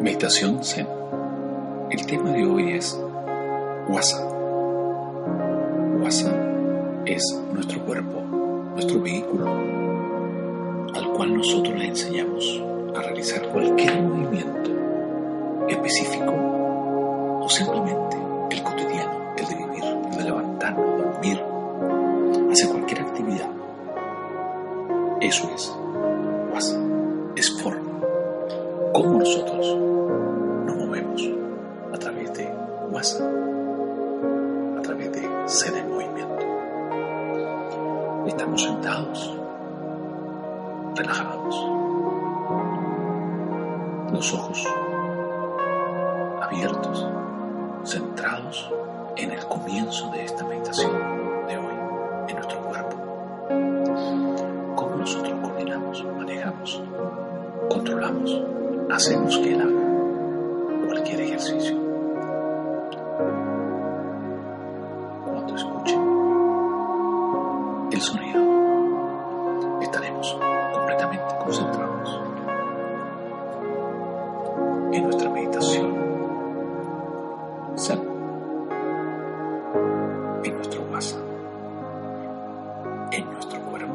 Meditación Zen. El tema de hoy es WhatsApp. WhatsApp es nuestro cuerpo, nuestro vehículo, al cual nosotros le enseñamos a realizar cualquier movimiento específico o simplemente el cotidiano, el de vivir, el de levantarnos, dormir, hacer cualquier actividad. Eso es relajados, los ojos abiertos, centrados en el comienzo de esta meditación de hoy, en nuestro cuerpo. ¿Cómo nosotros coordinamos, manejamos, controlamos, hacemos que él nuestro cuerpo,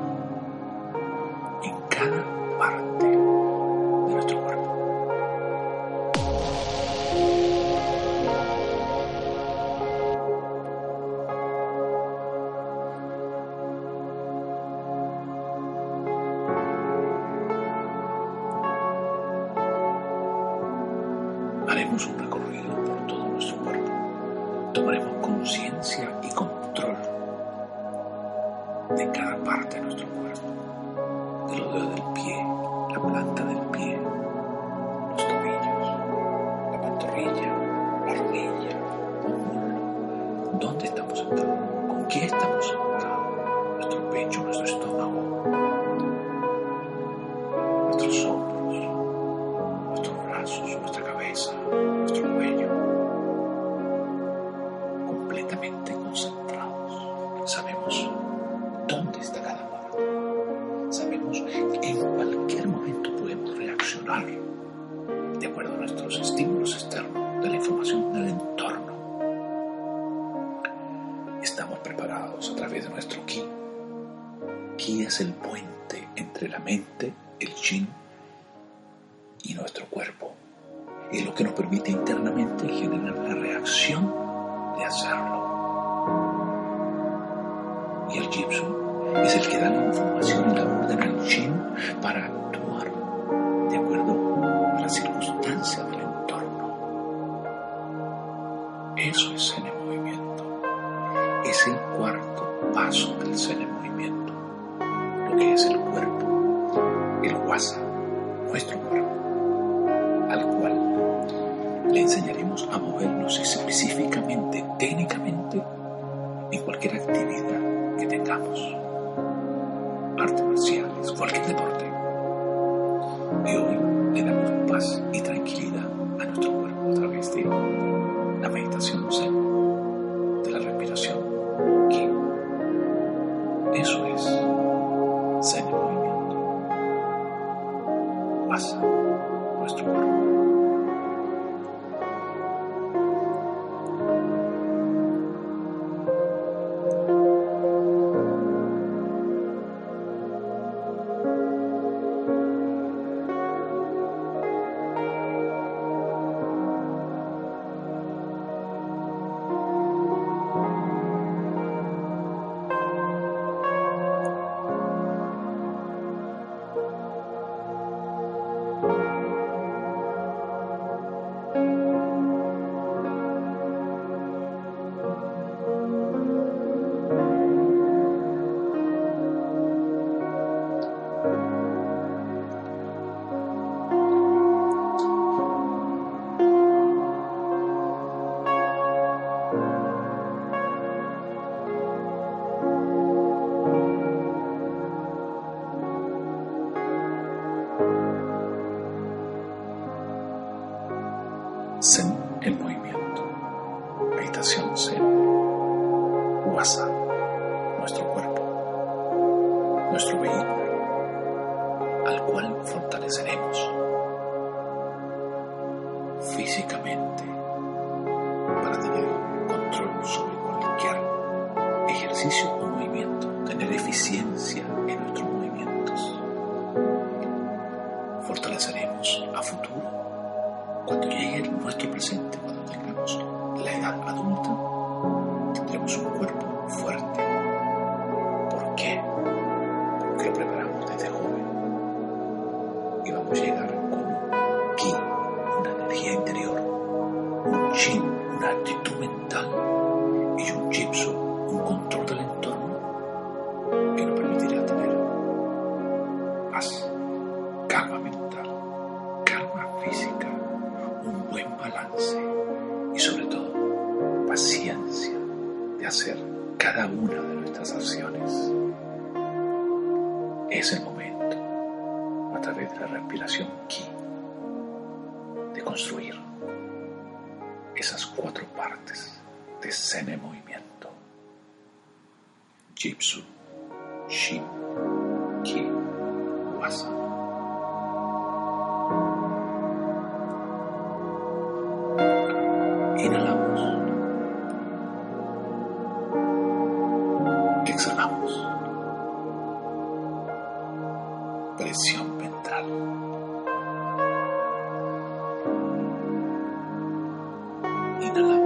en cada parte de nuestro cuerpo. Haremos un recorrido por todo nuestro cuerpo. Tomaremos conciencia y control de cada parte de nuestro cuerpo. De los dedos del pie, la planta del pie, los tobillos, la pantorrilla, la rodilla, el muslo. ¿Dónde estamos sentados? ¿Con qué estamos sentados? Nuestro pecho, nuestro estómago, nuestros hombros, de acuerdo a nuestros estímulos externos, de la información del entorno. Estamos preparados a través de nuestro ki. Ki es el puente entre la mente, el chin y nuestro cuerpo. Es lo que nos permite internamente generar la reacción de hacerlo. Y el Jitsu es el que da la información y la orden al Shin para actuar de acuerdo circunstancias del entorno. Eso es Zen en movimiento. Es el cuarto paso del Zen en movimiento. Lo que es el cuerpo, el Wasa, nuestro cuerpo, al cual le enseñaremos a movernos específicamente, técnicamente, en cualquier actividad que tengamos. Artes marciales, cualquier deporte. Y hoy le damos y tranquilidad a nuestro cuerpo a través de la meditación Zen en movimiento. Meditación Zen. WhatsApp. Nuestro cuerpo. Nuestro vehículo. Al cual fortaleceremos físicamente para tener control sobre cualquier ejercicio o movimiento, tener eficiencia en nuestros nuestro presente, cuando tengamos la edad adulta, tendremos un cuerpo fuerte. ¿Por qué? Porque preparamos desde joven y vamos a llegar con un ki, una energía interior, un chin, una actitud mental y un jitsu, un control del entorno que nos permitirá tener paz, calma mental, calma física, buen balance y sobre todo paciencia de hacer cada una de nuestras acciones. Es el momento, a través de la respiración ki, de construir esas cuatro partes de Zen en movimiento. Jitsu, Shin, Ki, Wasa. Inhalamos.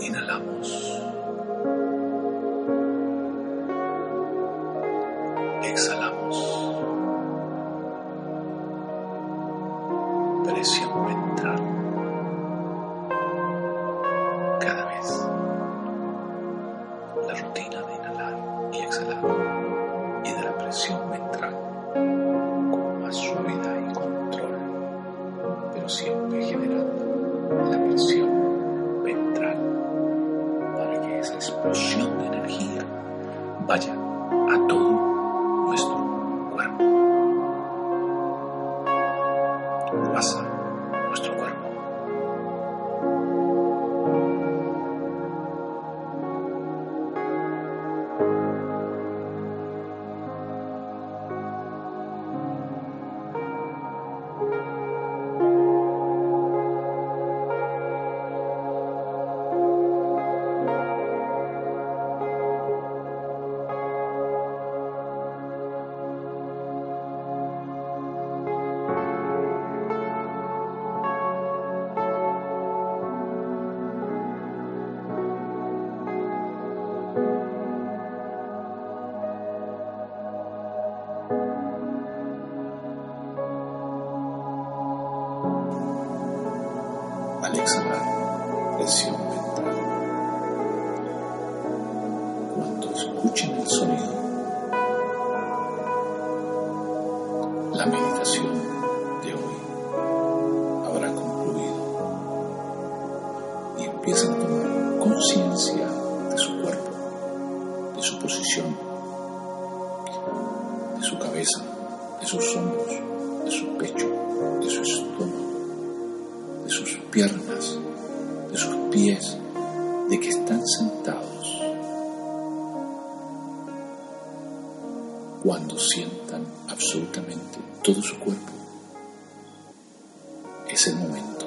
Ina Lamm. Pasa Al exhalar, presión ventral. Cuando escuchen el sonido, la meditación de hoy habrá concluido y empiezan a tomar conciencia de su cuerpo, de su posición, de su cabeza, de sus hombros, de su pecho, de su estómago de sus piernas, de sus pies, de que están sentados. Cuando sientan absolutamente todo su cuerpo, es el momento